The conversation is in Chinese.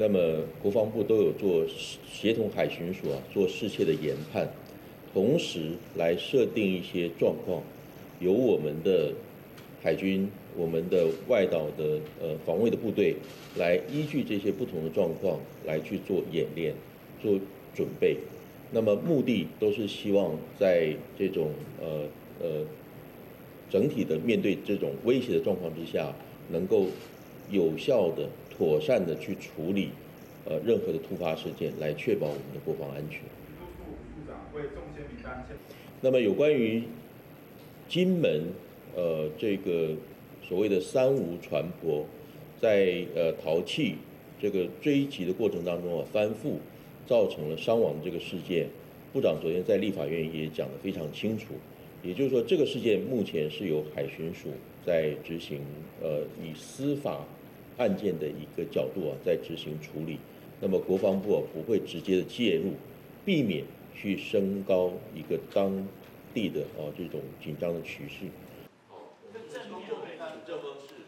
那么国防部都有做协同海巡署啊做事切的研判，同时来设定一些状况，由我们的海军、我们的外岛的呃防卫的部队来依据这些不同的状况来去做演练、做准备。那么目的都是希望在这种呃呃整体的面对这种威胁的状况之下，能够有效的。妥善的去处理，呃，任何的突发事件，来确保我们的国防安全。那么有关于金门，呃，这个所谓的三无船舶，在呃淘气这个追击的过程当中啊，翻覆，造成了伤亡这个事件，部长昨天在立法院也讲得非常清楚。也就是说，这个事件目前是由海巡署在执行，呃，以司法。案件的一个角度啊，在执行处理。那么国防部啊不会直接的介入，避免去升高一个当地的啊这种紧张的趋势。哦，那郑就是